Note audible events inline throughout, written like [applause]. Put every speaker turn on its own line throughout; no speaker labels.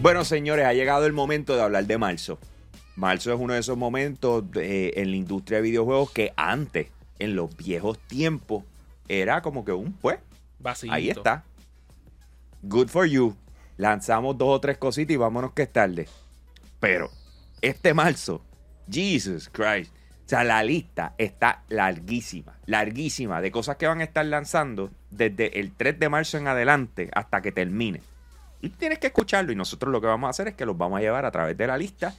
Bueno, señores, ha llegado el momento de hablar de marzo. Marzo es uno de esos momentos de- en la industria de videojuegos que antes, en los viejos tiempos, era como que un pues.
Vacío.
Ahí está. Good for you. Lanzamos dos o tres cositas y vámonos que es tarde. Pero este marzo, Jesus Christ. O sea, la lista está larguísima, larguísima de cosas que van a estar lanzando desde el 3 de marzo en adelante hasta que termine. Y tienes que escucharlo y nosotros lo que vamos a hacer es que los vamos a llevar a través de la lista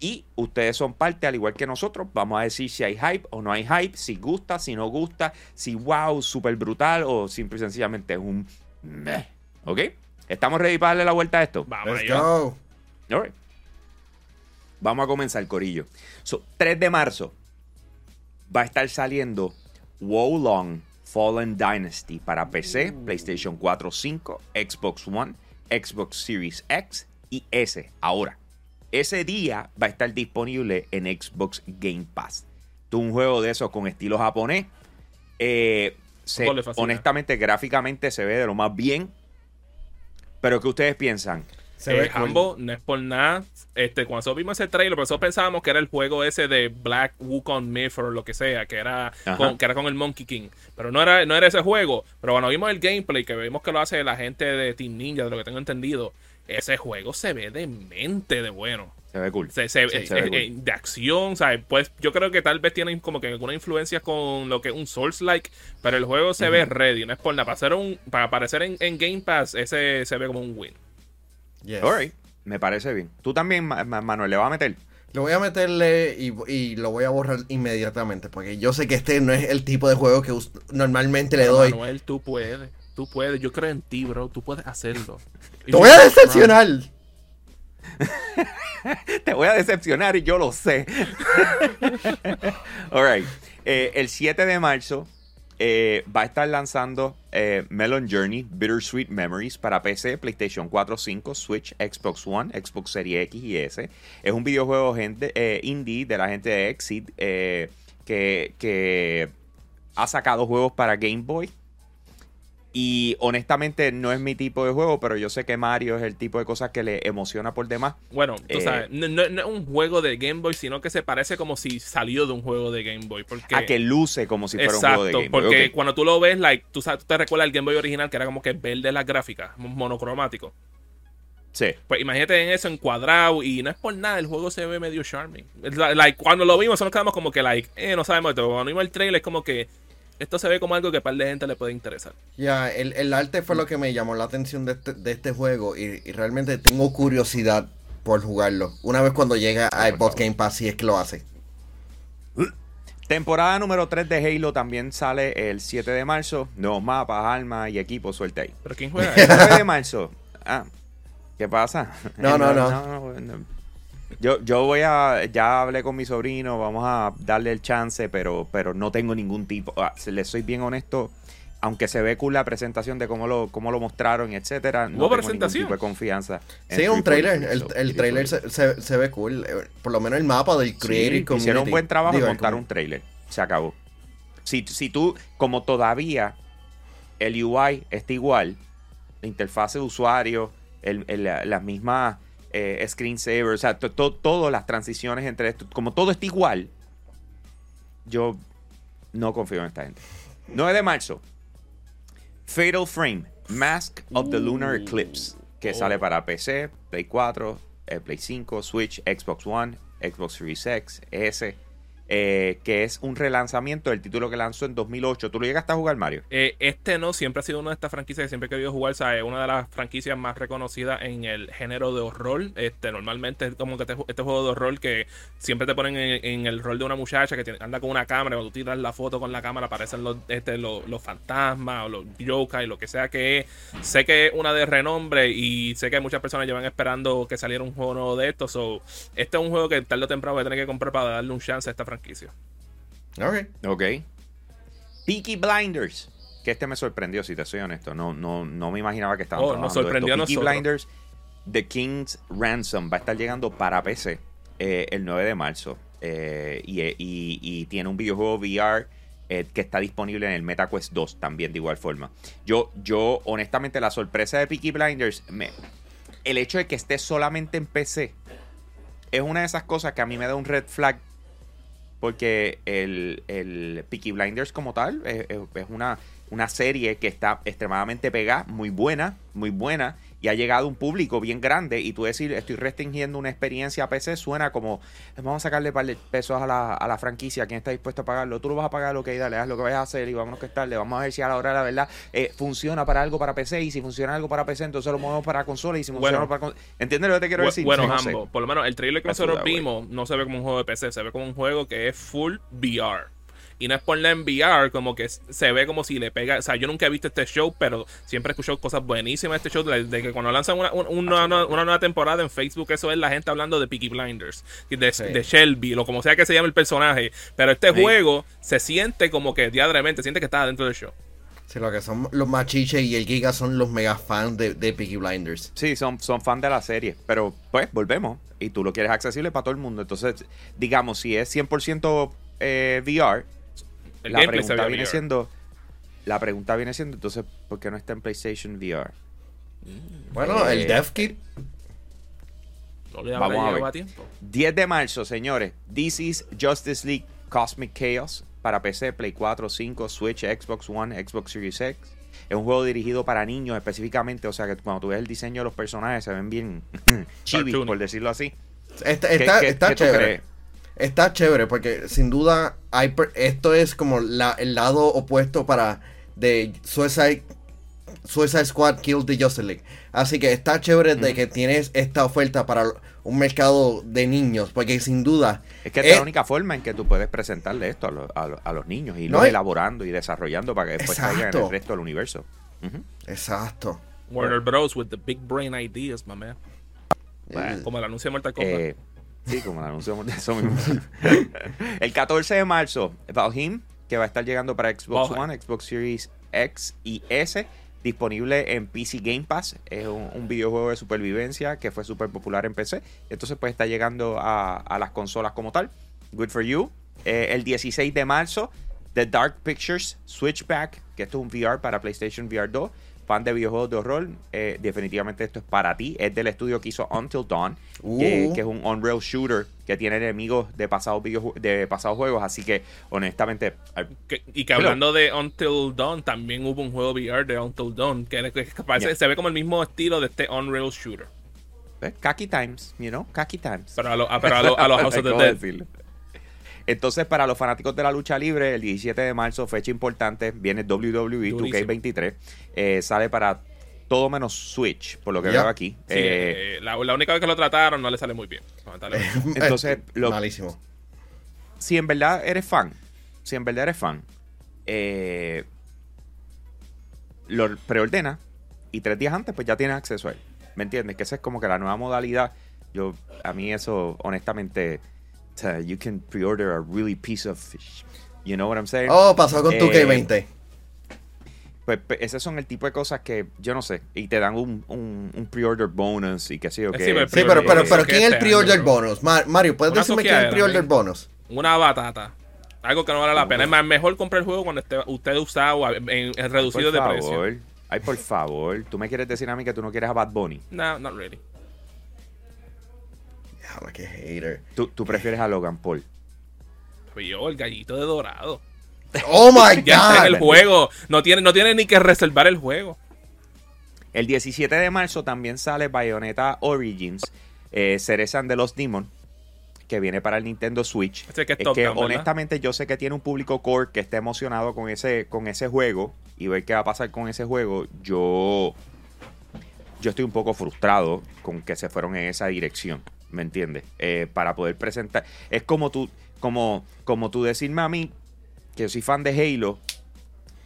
y ustedes son parte, al igual que nosotros, vamos a decir si hay hype o no hay hype, si gusta, si no gusta, si wow, súper brutal o simple y sencillamente es un meh. ¿Ok? ¿Estamos ready para darle la vuelta a esto?
Vamos
Let's go.
Vamos a comenzar, Corillo. So, 3 de marzo va a estar saliendo Wolong Fallen Dynasty para PC, PlayStation 4, 5, Xbox One, Xbox Series X y S. Ahora, ese día va a estar disponible en Xbox Game Pass. Tú un juego de esos con estilo japonés. eh, se- honestamente, gráficamente se ve de lo más bien. Pero ¿qué ustedes piensan?
Se
Eh,
ve cool.
Hambo, no es por nada. Este, cuando nosotros vimos ese trailer, pero nosotros pensábamos que era el juego ese de Black Wukong Myth o lo que sea, que era,
Ajá.
con, que era con el Monkey King. Pero no era, no era ese juego. Pero cuando vimos el gameplay, que vimos que lo hace la gente de Team Ninja, de lo que tengo entendido, ese juego se ve de mente de bueno.
Se ve cool.
Se, se-
Sí,
eh,
se ve
eh,
cool.
eh, de acción, ¿sabes? Pues yo creo que tal vez tienen como que alguna influencia con lo que es un Souls-like, pero el juego se ve ready, no es por nada. Para, hacer un, para aparecer en, en Game Pass, ese se ve como un win.
Yes.
Alright, me parece bien. Tú también, Ma- Ma- Manuel, le vas a meter.
Lo voy a meterle y, y lo voy a borrar inmediatamente. Porque yo sé que este no es el tipo de juego que normalmente le doy.
Manuel, tú puedes. Tú puedes. Yo creo en ti, bro. Tú puedes hacerlo. [laughs]
¡Te voy a decepcionar! [laughs]
Te voy a decepcionar y yo lo sé. [laughs] Alright. Eh, el 7 de marzo eh, va a estar lanzando eh, Melon Journey Bittersweet Memories para PC, PlayStation 4, 5, Switch, Xbox One, Xbox Series X y S. Es un videojuego gente, eh, indie de la gente de Exit eh, que, que ha sacado juegos para Game Boy. Y honestamente no es mi tipo de juego, pero yo sé que Mario es el tipo de cosas que le emociona por demás.
Bueno, tú
Eh,
sabes, no, no- no es un juego de Game Boy, sino que se parece como si salió de un juego de Game Boy. Porque,
a que luce como si fuera
exacto,
un juego de Game Boy.
porque cuando tú lo ves, like, tú, sabes, tú te recuerdas el Game Boy original que era como que verde las gráficas, monocromático.
Sí.
Pues imagínate en eso encuadrado y no es por nada, el juego se ve medio charming. Like, cuando lo vimos, nos quedamos como que, like, eh, no sabemos esto. Cuando vimos el trailer, es como que esto se ve como algo que a par de gente le puede interesar.
Ya, el, el arte fue lo que me llamó la atención de este, de este juego. Y, y realmente tengo curiosidad por jugarlo. Una vez cuando llegue a Xbox Game Pass, si es que lo hace. [clears throat]
Temporada número 3 de Halo también sale el 7 de marzo. Nuevos mapas, armas y equipos, suelta ahí.
Pero ¿quién juega?
El 9 de marzo. Ah, ¿qué pasa?
No, [laughs] no, no.
no. Yo, yo voy a. Ya hablé con mi sobrino, vamos a darle el chance, pero, pero no tengo ningún tipo. ah, si le soy bien honesto. Aunque se ve cool la presentación de cómo lo, cómo lo mostraron, etcétera, no
¿Hubo
tengo
presentación?
ningún tipo de confianza.
Sí, un
343,
trailer. El, el trailer se, se, se ve cool. Eh, Por lo menos el mapa del
Sí,
Creative Community.
hicieron un buen trabajo en montar un trailer. Se acabó. Si, si tú, como todavía el UI está igual, la interfase de usuario, el, el- la- las mismas eh, screensavers, o sea, to- to- todas las transiciones entre esto, como todo está igual, yo no confío en esta gente. 9 de marzo, Fatal Frame, Mask of the Lunar Eclipse, que
Oh.
sale para PC, Play 4, eh, Play 5, Switch, Xbox One, Xbox Series X, S, eh, que es un relanzamiento del título que lanzó en 2008. ¿Tú lo llegaste a jugar, Mario?
Eh, este no, siempre ha sido una de estas franquicias que siempre he querido jugar, ¿sabes? Una de las franquicias más reconocidas en el género de horror. Este, normalmente es como que este, ju- juego de horror que siempre te ponen en, el rol de una muchacha que anda con una cámara. Cuando tú tiras la foto con la cámara aparecen los, este, los, los fantasmas o los yokai, lo que sea que es. Sé que es una de renombre y sé que muchas personas llevan esperando que saliera un juego nuevo de esto. So, este es un juego que tarde o temprano voy a tener que comprar para darle un chance a esta franquicia.
Ok.
Ok. Peaky Blinders. Que este me sorprendió, si te soy honesto. No, no, no me imaginaba que estaban
Oh, nos
trabajando
sorprendió a
esto. Peaky. Blinders, The King's Ransom, va a estar llegando para PC eh, el 9 de marzo. Eh, y, y- y tiene un videojuego VR eh, que está disponible en el MetaQuest 2 también de igual forma. Yo, yo honestamente, la sorpresa de Peaky Blinders me, el hecho de que esté solamente en PC es una de esas cosas que a mí me da un red flag. Porque el, el Peaky Blinders como tal es, es- es una, una serie que está extremadamente pegada, muy buena, muy buena. Y ha llegado a un público bien grande. Y tú decir, estoy restringiendo una experiencia a PC, suena como, vamos a sacarle par de pesos a la, a la franquicia. ¿Quién está dispuesto a pagarlo? Tú lo vas a pagar, ok, dale, haz lo que vayas a hacer y vámonos que estarle. Vamos a ver si a la hora de la verdad eh, funciona para algo para PC. Y si funciona algo para PC, entonces lo movemos para consola. Y si funciona
Bueno.
para consola. ¿Entiendes lo que te quiero decir?
Bueno,
No sé.
ambos. Por lo menos el trailer que nosotros vimos no se ve como un juego de PC, se ve como un juego que es full VR. Y no es ponerla en VR, como que se ve como si le pega. O sea, yo nunca he visto este show, pero siempre he escuchado cosas buenísimas de este show. De, de que cuando lanzan una, un- una, una- una nueva temporada en Facebook, eso es la gente hablando de Peaky Blinders, de,
Sí.
de Shelby, o como sea que se llame el personaje. Pero este
Sí.
juego se siente como que diadremente, siente que está dentro del show.
Sí, lo que son los machiches y el Giga son los mega fans de, de Peaky Blinders.
Sí, son, son fan de la serie, pero pues volvemos. Y tú lo quieres accesible para todo el mundo. Entonces, digamos, si es 100% eh, VR,
El
la pregunta viene
VR.
siendo... La pregunta viene siendo, entonces, ¿por qué no está en PlayStation VR?
Bueno,
Eh,
el Dev Kit.
No le
Vamos a ver.
a tiempo.
10 de marzo, señores. This is Justice League Cosmic Chaos para PC, Play 4, 5, Switch, Xbox One, Xbox Series X. Es un juego dirigido para niños específicamente, o sea que cuando tú ves el diseño de los personajes se ven bien [laughs] chibi, por decirlo así.
Está,
¿Qué-
está,
qué-
está
qué tú
chévere. Está chévere porque sin duda hay per- esto es como la- el lado opuesto para de Suicide, Suicide Squad Kill the Justice League. Así que está chévere de que tienes esta oferta para un mercado de niños porque sin duda
Es que esta es
eh,
la única forma en que tú puedes presentarle esto a, los- a los- a los niños y
No,
lo elaborando y desarrollando para que después caigan en el resto del universo.
Exacto.
Warner Bros. with the big brain ideas, my man.
Bueno.
Como el anuncio de Mortal Kombat.
Eh, sí, como el anuncio de eso mismo. [laughs] el 14 de marzo, Valheim, que va a estar llegando para Xbox
Valheim.
One, Xbox Series X y S, disponible en PC Game Pass. Es un, un videojuego de supervivencia que fue súper popular en PC. Entonces, pues está llegando a, a las consolas como tal. Good for you. Eh, el 16 de marzo, The Dark Pictures Switchback, que esto es un VR para PlayStation VR 2. Fan de videojuegos de horror, eh, definitivamente esto es para ti. Es del estudio que hizo Until Dawn, que,
Uh.
que es un on-rail shooter que tiene enemigos de pasados de pasados juegos. Así que, honestamente,
Que- y que
Pero-
hablando de Until Dawn, también hubo un juego VR de Until Dawn que, que parece-
Yeah.
se ve como el mismo estilo de este Unreal Shooter.
eh, Kaki Times, you know, Kaki Times.
Pero a, lo- a- pero a, lo- a los [laughs] House of the
¿Cómo
Dead.
decirlo? Entonces, para los fanáticos de la lucha libre, el 17 de marzo, fecha importante, viene WWE
Durísimo.
2K23. Eh, sale para todo menos Switch, por lo que
Ya.
veo aquí.
Sí,
Eh,
eh, la, la única vez que lo trataron no le sale muy bien. [laughs]
Entonces, lo-
malísimo.
si en verdad eres fan, si en verdad eres fan, eh, lo preordena y tres días antes, pues ya tienes acceso a él. ¿Me entiendes? Que esa es como que la nueva modalidad. Yo, a mí eso, honestamente, sea, you can pre-order a really piece of fish. You know what I'm saying?
Oh, pasó con tu
Eh,
K20.
Pues, pues, esos son el tipo de cosas que yo no sé. Y te dan un, un, un pre-order bonus y qué sé yo
Sí,
qué.
pero
Sí, pero, pero,
eh,
pero ¿quién es el pre-order bonus? Ma- Mario, ¿puedes
Una
decirme quién es el pre-order
¿eh?
bonus?
Una batata. Algo que no vale la pena. Es más, mejor comprar el juego cuando esté usted usado en, en reducido
por
de
favor.
precio.
Ay, por favor. ¿Tú me quieres decir a mí que tú no quieres a Bad Bunny?
No, not really.
Diablo, qué hater.
Tú, tú prefieres a Logan Paul.
Pero yo, el gallito de dorado.
Oh my [laughs]
Ya está en
god.
el juego. No tiene, no tiene ni que reservar el juego.
El 17 de marzo también sale Bayonetta Origins, eh, Cerezan de los Demon, que viene para el Nintendo Switch.
Que es
es
top
que honestamente yo sé que tiene un público core que está emocionado con ese, con ese juego y ver qué va a pasar con ese juego. Yo, yo estoy un poco frustrado con que se fueron en esa dirección, ¿me entiendes? Eh, para poder presentar. Es como tú, como, como tú decirme a mí que yo soy fan de Halo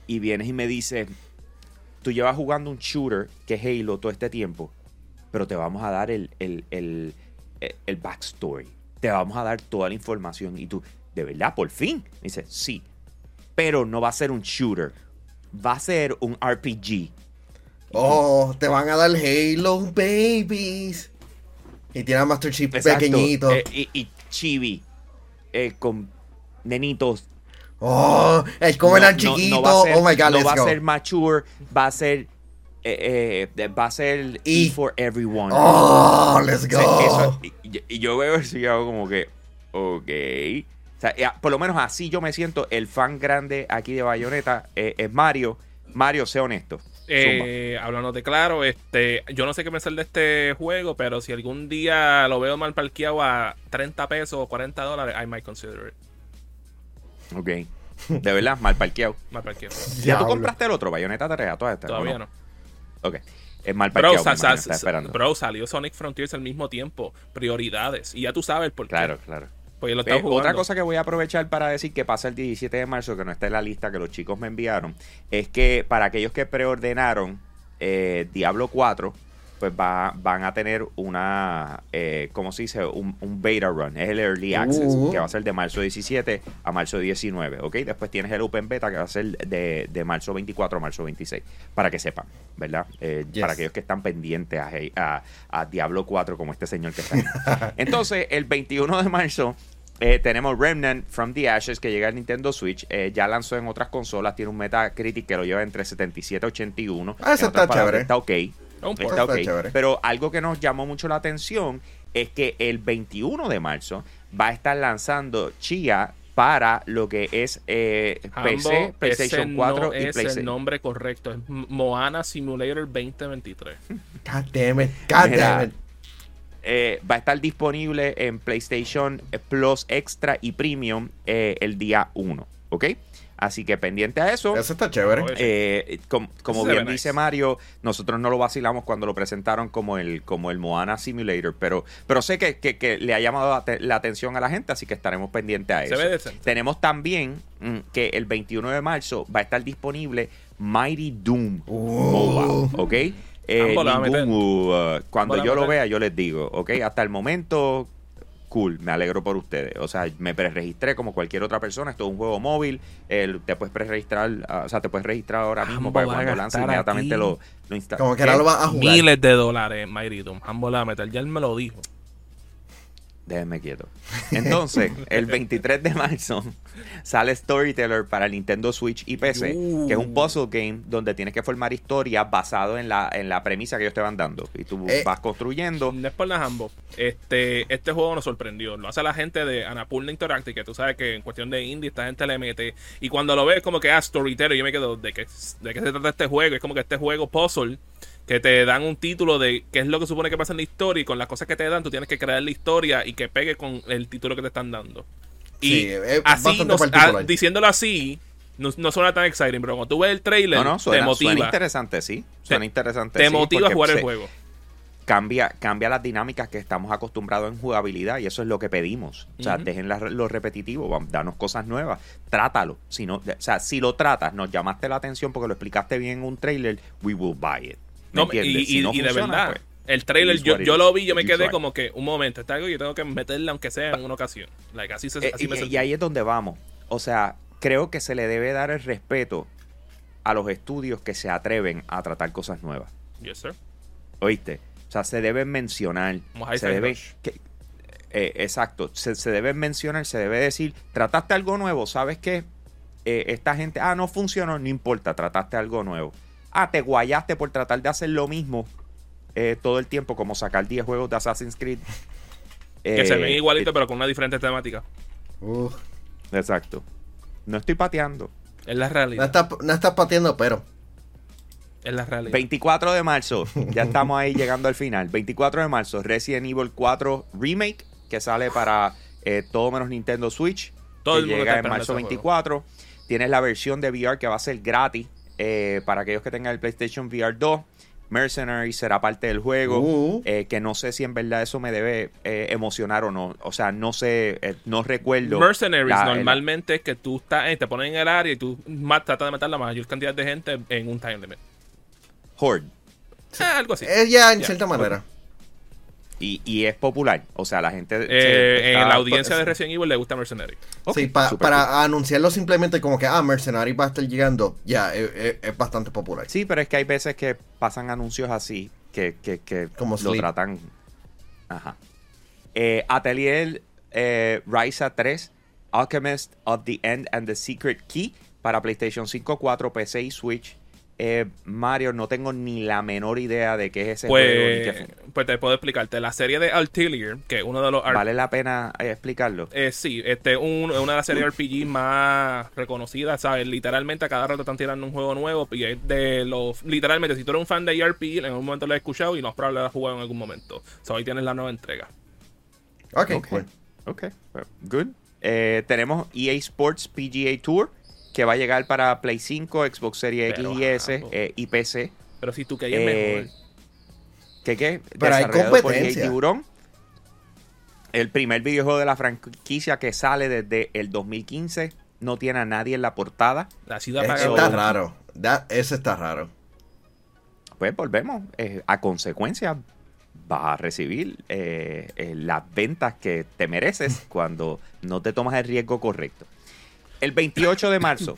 y vienes y me dices, tú llevas jugando un shooter que es Halo todo este tiempo, pero te vamos a dar el, el, el, el- el backstory. Te vamos a dar toda la información. Y tú, ¿de verdad? ¿Por fin? Me dice, sí. Pero no va a ser un shooter. Va a ser un RPG.
Oh, te van a dar Halo Babies. Y tiene a Master Chief
Exacto.
pequeñito.
Eh, y, y chibi. eh, con nenitos.
oh, el Covenant
No-
chiquito.
no ser-
oh my god,
No
let's
va
go.
a ser mature. Va a ser eh, va a ser
Y-
E for Everyone.
¡Oh, let's
O sea,
go!
eso- y, y yo veo eso y hago como que, ok. O sea, por lo menos así yo me siento. El fan grande aquí de Bayonetta es Mario. Mario, sé honesto.
Eh, hablando de claro, este, yo no sé qué pensar de este juego, pero si algún día lo veo mal parqueado a 30 pesos o 40 dólares, I might consider it.
Ok. De verdad, mal parqueado. [laughs]
Mal parqueado.
¿Ya tú compraste el otro, Bayonetta 3, a todas estas?
Todavía
¿o
no.
Ok. Es mal
Bro,
parqueado. imagino, esperando.
bro, salió Sonic Frontiers al mismo tiempo. Prioridades. Y ya tú sabes por qué.
Claro, claro.
Pues lo
Eh, otra cosa que voy a aprovechar para decir que pasa el 17 de marzo, que no está en la lista que los chicos me enviaron, es que para aquellos que preordenaron eh, Diablo 4, pues va- van a tener una, eh, ¿cómo se dice? Un, un beta run. Es el Early Access,
Uh.
que va a ser de marzo 17 a marzo 19, ¿ok? Después tienes el Open Beta, que va a ser de, de marzo 24 a marzo 26, para que sepan, ¿verdad? Eh,
Yes.
Para aquellos que están pendientes a, a- a Diablo 4, como este señor que está ahí. [laughs] Entonces, el 21 de marzo eh, tenemos Remnant from the Ashes que llega al Nintendo Switch. Eh, ya lanzó en otras consolas. Tiene un Metacritic que lo lleva entre 77 y 81.
Ah, eso está
palabras,
chévere.
Está ok. Está
Está
ok.
chévere.
Pero algo que nos llamó mucho la atención es que el 21 de marzo va a estar lanzando Chia para lo que es eh, PC, PlayStation
ese
4
no
y
es el
PlayStation.
nombre correcto. Es Moana Simulator 2023.
God damn it. God
Mira,
damn it.
Eh, va a estar disponible en PlayStation Plus Extra y Premium eh, el día 1, ¿ok? Así que pendiente a eso.
Eso está chévere.
Eh, com- como bien dice
nice.
Mario, nosotros no lo vacilamos cuando lo presentaron como el, como el Moana Simulator, pero, pero sé que, que- que le ha llamado la, te- la atención a la gente, así que estaremos pendientes a
Se
eso.
ve decente.
Tenemos también mm, que el 21 de marzo va a estar disponible Mighty Doom. MOBA, ¿ok? Eh, ningún, uh, cuando yo lo vea, yo les digo, ¿ok? Hasta el momento, cool, me alegro por ustedes. O sea, me preregistré como cualquier otra persona. Esto es un juego móvil. el- te puedes preregistrar, ah, o sea, te puedes registrar ahora mismo para
a
cuando lance inmediatamente
aquí.
lo, lo instalas.
Como que ahora lo vas a jugar.
Miles de dólares, Doom. Ambos la meter. Ya él me lo dijo.
Déjenme quieto. Entonces, el 23 de marzo sale Storyteller para Nintendo Switch y PC,
Uh.
que es un puzzle game donde tienes que formar historias basado en la, en la premisa que ellos te van dando. Y tú
Eh.
vas construyendo.
No es por las ambos. Este, este juego nos sorprendió. Lo hace la gente de Anapurna Interactive, que tú sabes que en cuestión de indie esta gente le mete. Y cuando lo ves como que ah, Storyteller, yo me quedo, ¿de qué, ¿de qué se trata este juego? Es como que este juego puzzle que te dan un título de qué es lo que supone que pasa en la historia y con las cosas que te dan tú tienes que crear la historia y que pegue con el título que te están dando. Y
Sí, es
así, nos- ah, diciéndolo así, no, no suena tan exciting, pero cuando tú ves el trailer,
No, no, suena,
te motiva.
suena interesante, sí. Suena
Te-
interesante.
te
sí,
motiva a jugar el juego.
Cambia, cambia las dinámicas que estamos acostumbrados en jugabilidad y eso es lo que pedimos. O sea,
Ujú.
dejen la- lo repetitivo, danos cosas nuevas, trátalo. Si no, o sea, si lo tratas, nos llamaste la atención porque lo explicaste bien en un trailer, we will buy it. ¿Me
No, y,
Si
y-
no
y de verdad,
pues,
el trailer, yo, yo lo vi, yo me quedé como que un momento, está algo que yo tengo que meterle aunque sea en una ocasión. Like, así se,
Eh,
así me
y, ahí es donde vamos. O sea, creo que se le debe dar el respeto a los estudios que se atreven a tratar cosas nuevas.
Yes, sir.
¿Oíste? O sea, se deben mencionar.
Como
Se debe, que- eh, exacto. Se, se debe mencionar, se debe decir, trataste algo nuevo, ¿sabes qué? Eh, esta gente, ah, no funcionó, no importa, trataste algo nuevo. Ah, te guayaste por tratar de hacer lo mismo eh, todo el tiempo, como sacar 10 juegos de Assassin's Creed.
Que se
Eh,
ven igualitos, pero con una diferente temática.
Uh,
Exacto. No estoy pateando.
Es la
no,
realidad.
estás, no estás pateando, pero.
Es la realidad.
24 de marzo, ya estamos ahí llegando al final. 24 de marzo, Resident Evil 4 Remake, que sale para eh, todo menos Nintendo Switch.
Todo
que
el mundo
llega
está
en marzo
ese juego.
24. Tienes la versión de VR que va a ser gratis eh, para aquellos que tengan el PlayStation VR 2. Mercenary será parte del juego.
Uh.
eh, que no sé si en verdad eso me debe eh, emocionar o no. O sea, no sé, eh, no recuerdo.
Mercenaries
la-
normalmente es que tú estás, eh, te ponen en el área y tú tratas de matar la mayor cantidad de gente en un time limit.
Horde.
Eh, algo así.
Es ya en cierta manera.
Y, y es popular. O sea, la gente.
Eh, en la audiencia de Resident Evil le gusta Mercenary.
Sí, pa- para anunciarlo simplemente como que, ah, Mercenary va a estar llegando, ya, es, es- es bastante popular.
Sí, pero es que hay veces que pasan anuncios así que, que, que
Como
lo
Sleep.
tratan. Ajá. Eh, Atelier eh, Ryza 3, Alchemist of the End and the Secret Key para PlayStation 5, 4, PC y Switch. Eh, Mario, no tengo ni la menor idea de qué es ese juego. ni
Pues,
qué-
pues te puedo explicarte. La serie de Artillery, que es uno de los
¿Vale la pena eh, explicarlo?
Eh, sí, este un- una de las series RPG más reconocidas, ¿sabes? Literalmente a cada rato están tirando un juego nuevo y es de los... Literalmente, si tú eres un fan de JRPG, en algún momento lo has escuchado y no es probable lo has jugado en algún momento. So, ahí tienes la nueva entrega.
Ok,
Ok.
cool.
Ok, well, good. Eh, tenemos EA Sports PGA Tour, que va a llegar para Play 5, Xbox Series X y S
ah,
eh, y PC.
Pero si tú que es
Eh,
mejor.
¿Qué qué?
Pero hay competencia.
Tiburón. El primer videojuego de la franquicia que sale desde el 2015. No tiene a nadie en la portada.
La ciudad
Es-
paga
Eso-
está raro. Da- ese está raro.
Pues volvemos. eh, a consecuencia, vas a recibir eh, eh, las ventas que te mereces [laughs] cuando no te tomas el riesgo correcto. El 28 de marzo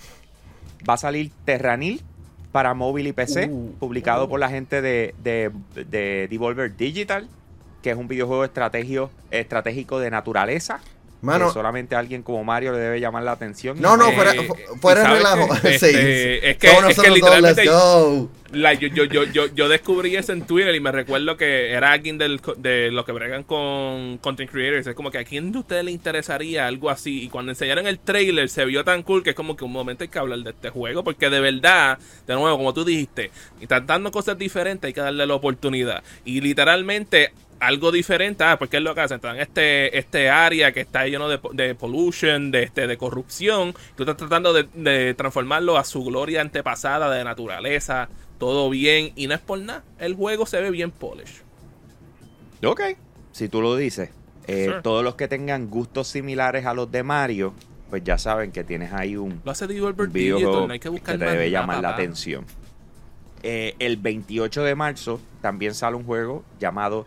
va a salir Terranil para móvil y PC,
Uh,
publicado
uh.
por la gente de, de, de Devolver Digital, que es un videojuego estrategio, estratégico de naturaleza.
Mano,
solamente alguien como Mario le debe llamar la atención.
no, no,
Eh,
fuera,
¿y
fu- fuera de
sabes
relajo. [laughs] sí.
Este, es que- es que literalmente- yo, yo, yo, yo, yo descubrí eso en Twitter y me recuerdo que era alguien del, de los que bregan con content creators. Es como que a quién de ustedes le interesaría algo así. Y cuando enseñaron el trailer se vio tan cool que es como que un momento hay que hablar de este juego. Porque de verdad, de nuevo, como tú dijiste, están dando cosas diferentes, hay que darle la oportunidad. Y literalmente algo diferente, ah, porque es lo que hacen, te dan este, este área que está lleno de, de pollution, de, este, de corrupción, tú estás tratando de, de transformarlo a su gloria antepasada de naturaleza, todo bien, y no es por nada, el juego se ve bien polish.
Ok, si tú lo dices. Eh,
Sure.
Todos los que tengan gustos similares a los de Mario, pues ya saben que tienes ahí un,
Lo hace
un videojuego
no hay que
que
buscar
te
más
debe
nada,
llamar la atención. Eh, el 28 de marzo también sale un juego llamado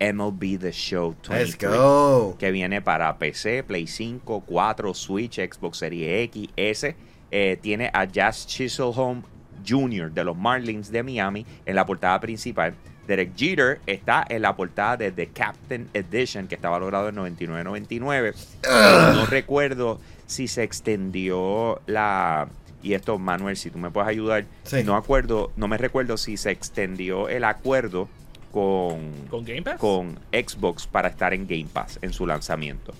MLB The Show
Let's
23,
go.
que viene para PC, Play 5, 4, Switch, Xbox Series X, S. Eh, tiene a Jazz Chiselhome Jr. de los Marlins de Miami en la portada principal. Derek Jeter está en la portada de The Captain Edition, que está valorado en 99.99. No recuerdo si se extendió la... Y esto, Manuel, si tú me puedes ayudar.
Sí.
No acuerdo, no me recuerdo si se extendió el acuerdo con,
¿Con Game Pass?
con Xbox para estar en Game Pass en su lanzamiento.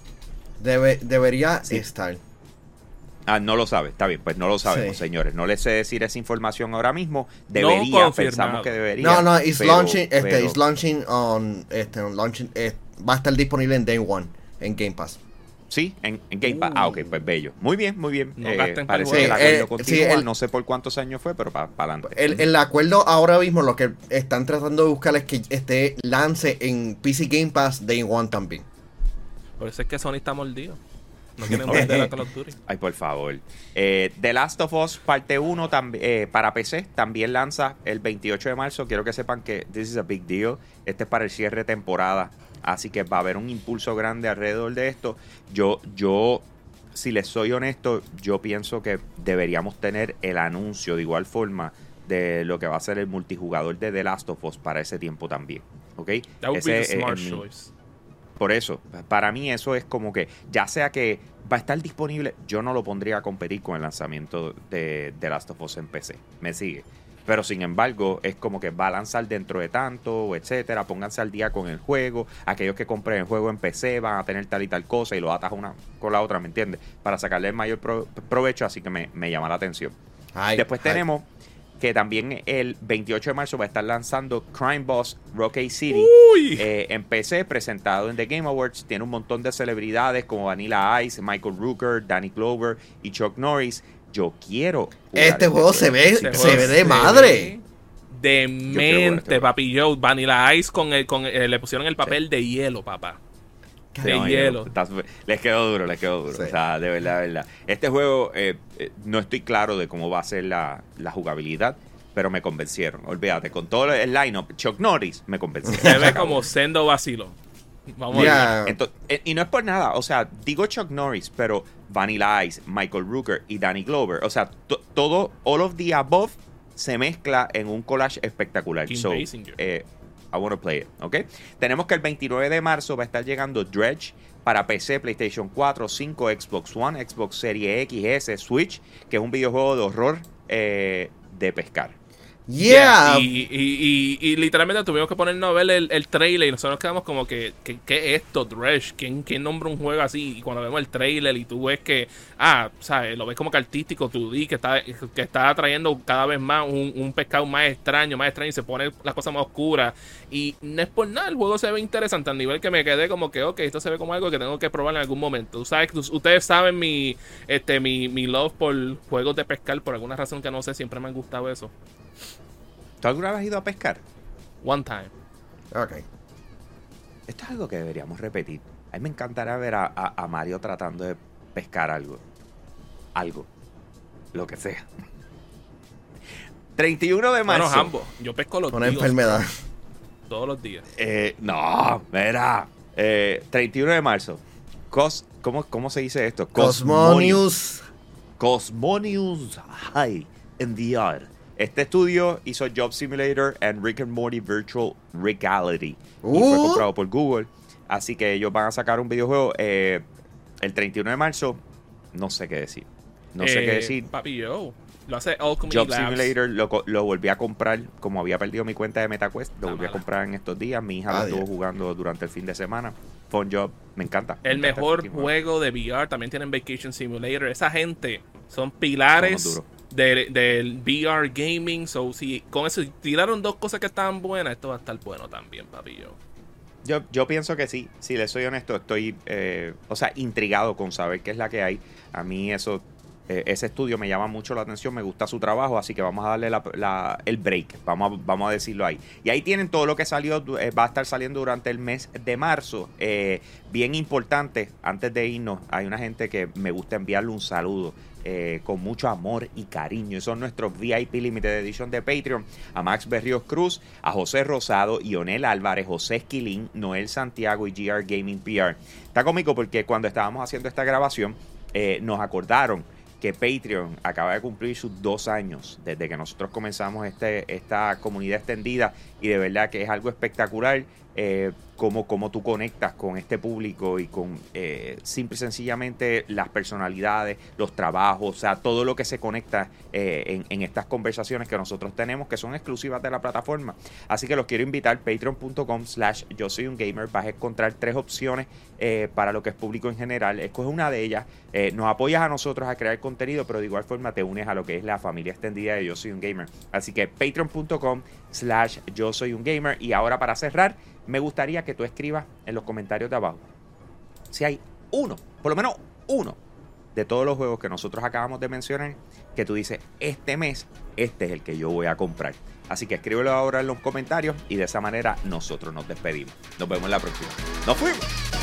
Debe- debería
Sí.
estar.
Ah, no lo sabe, está bien, pues no lo sabemos,
Sí.
señores. No les sé decir esa información ahora mismo. Debería,
confirmado.
pensamos que debería.
No, no, it's
pero-
launching, este,
pero-
it's launching on, este, on launching, eh, va a estar disponible en Day One, en Game Pass.
Sí, en, en Game Pass.
Uh.
Ah, ok, pues bello. Muy bien, muy bien.
No
Eh,
gasten
parece
pa'l
que el
juego.
acuerdo
Sí, eh,
continúa.
sí, el-
no sé por cuántos años fue, pero para adelante.
El, el acuerdo ahora mismo lo que están tratando de buscar es que este lance en PC Game Pass Day One también.
Por eso es que Sony está mordido. No [laughs] quieren vender a Call of Duty.
Ay, por favor. Eh, The Last of Us parte 1 tam- eh, para PC también lanza el 28 de marzo. Quiero que sepan que this is a big deal. Este es para el cierre de temporada. Así que va a haber un impulso grande alrededor de esto. Yo, yo, si les soy honesto, yo pienso que deberíamos tener el anuncio de igual forma de lo que va a ser el multijugador de The Last of Us para ese tiempo también. ¿Ok?
That would be the
es
smart choice.
por eso, para mí eso es como que, ya sea que va a estar disponible, yo no lo pondría a competir con el lanzamiento de, de Last of Us en PC. Me sigue. Pero sin embargo, es como que va a lanzar dentro de tanto, etcétera. Pónganse al día con el juego. Aquellos que compren el juego en PC van a tener tal y tal cosa y lo atas una con la otra, ¿me entiendes? Para sacarle el mayor pro- provecho, así que me, me llama la atención.
Ay,
Después
ay.
tenemos que también el 28 de marzo va a estar lanzando Crime Boss Rocky City.
Uy.
Eh, en PC, presentado en The Game Awards, tiene un montón de celebridades como Vanilla Ice, Michael Rooker, Danny Glover y Chuck Norris. Yo quiero. jugar
Este juego se ve,
Este
se ve de madre.
Demente,
este
papi Joe. Vanilla Ice con el, con eh, le pusieron el papel de hielo, papá. De
No,
hielo.
les quedó duro, les quedó duro.
Sí.
O sea, de verdad, de verdad. Este juego, eh, eh, no estoy claro de cómo va a ser la, la jugabilidad, pero me convencieron. Olvídate, con todo el lineup, Chuck Norris me convenció.
Se ve como sendo vacilo. Vamos a ver.
Ento- eh, y no es por nada, o sea, digo Chuck Norris, pero Vanilla Ice, Michael Rooker y Danny Glover, o sea, to- todo, all of the above se mezcla en un collage espectacular.
Kim
so, eh, I want to play it, ¿ok? Tenemos que el 29 de marzo va a estar llegando Dredge para PC, PlayStation 4, 5, Xbox One, Xbox Series X, S, Switch, que es un videojuego de horror eh, de pescar.
Yeah.
Y, y, y, y literalmente tuvimos que ponernos a ver el, el trailer y nosotros nos quedamos como que, ¿qué es esto, Dresh? ¿Quién, ¿Quién nombra un juego así? Y cuando vemos el trailer y tú ves que, ah, ¿sabes? Lo ves como que artístico, tú di que está, que está trayendo cada vez más un, un pescado más extraño, más extraño y se pone las cosas más oscuras. Y no es por nada, el juego se ve interesante al nivel que me quedé como que, ok, esto se ve como algo que tengo que probar en algún momento. Sabes, ustedes saben mi, este, mi, mi love por juegos de pescar, por alguna razón que no sé, siempre me han gustado eso.
¿Tú alguna vez has ido a pescar?
One time.
Ok.
Esto es algo que deberíamos repetir. A mí me encantaría ver a, a- a Mario tratando de pescar algo. Algo. Lo que sea. [laughs] 31 de
Bueno,
marzo.
ambos. Yo pesco los
Una
días.
enfermedad.
Todos los días.
Eh, no, mira. Eh, 31 de marzo. Cos, ¿cómo, ¿Cómo se dice esto?
Cosmonius.
Cosmonius High in VR. Este estudio hizo Job Simulator and Rick and Morty Virtual Reality. Y fue
Uh.
comprado por Google. Así que ellos van a sacar un videojuego eh, el 31 de marzo. No sé qué decir. No sé
Eh,
qué decir.
Papi, yo. Lo hace Alchemy
Job
Labs.
Simulator lo, lo volví a comprar. Como había perdido mi cuenta de MetaQuest, lo
Ah,
volví a comprar en estos días. Mi hija
Ah,
lo estuvo jugando durante el fin de semana. Fun Job, me encanta. me
El
encanta
mejor juego de VR. También tienen Vacation Simulator. Esa gente son pilares
duros.
de- del VR gaming. So, si con eso tiraron dos cosas que estaban buenas, esto va a estar bueno también, papi. Yo.
Yo, pienso que sí, si le soy honesto, estoy, eh, o sea, intrigado con saber qué es la que hay. A mí eso, eh, ese estudio me llama mucho la atención, me gusta su trabajo, así que vamos a darle el break, vamos a, decirlo ahí. Y ahí tienen todo lo que salió, eh, va a estar saliendo durante el mes de marzo. Eh, bien importante, antes de irnos, hay una gente que me gusta enviarle un saludo. con mucho amor y cariño. Y son nuestros VIP Limited Edition de Patreon. A Max Berrios Cruz, a José Rosado, Ionel Álvarez, José Esquilín, Noel Santiago y GR Gaming PR. Está cómico porque cuando estábamos haciendo esta grabación, nos acordaron que Patreon acaba de cumplir sus dos años desde que nosotros comenzamos este, esta comunidad extendida y de verdad que es algo espectacular eh, cómo, cómo tú conectas con este público y con eh, simple y sencillamente las personalidades, los trabajos, o sea, todo lo que se conecta eh, en, estas conversaciones que nosotros tenemos que son exclusivas de la plataforma. Así que los quiero invitar, patreon.com slash yo soy un gamer, vas a encontrar tres opciones eh, para lo que es público en general. Escoge una de ellas, nos apoyas a nosotros a crear contenido, pero de igual forma te unes a lo que es la familia extendida de Yo Soy un Gamer. Así que patreon.com slash yo soy un gamer. Y ahora para cerrar, me gustaría que tú escribas en los comentarios de abajo si hay uno, por lo menos uno, de todos los juegos que nosotros acabamos de mencionar, que tú dices, este mes, este es el que yo voy a comprar. Así que escríbelo ahora en los comentarios y de esa manera nosotros nos despedimos. Nos vemos la próxima. ¡Nos fuimos!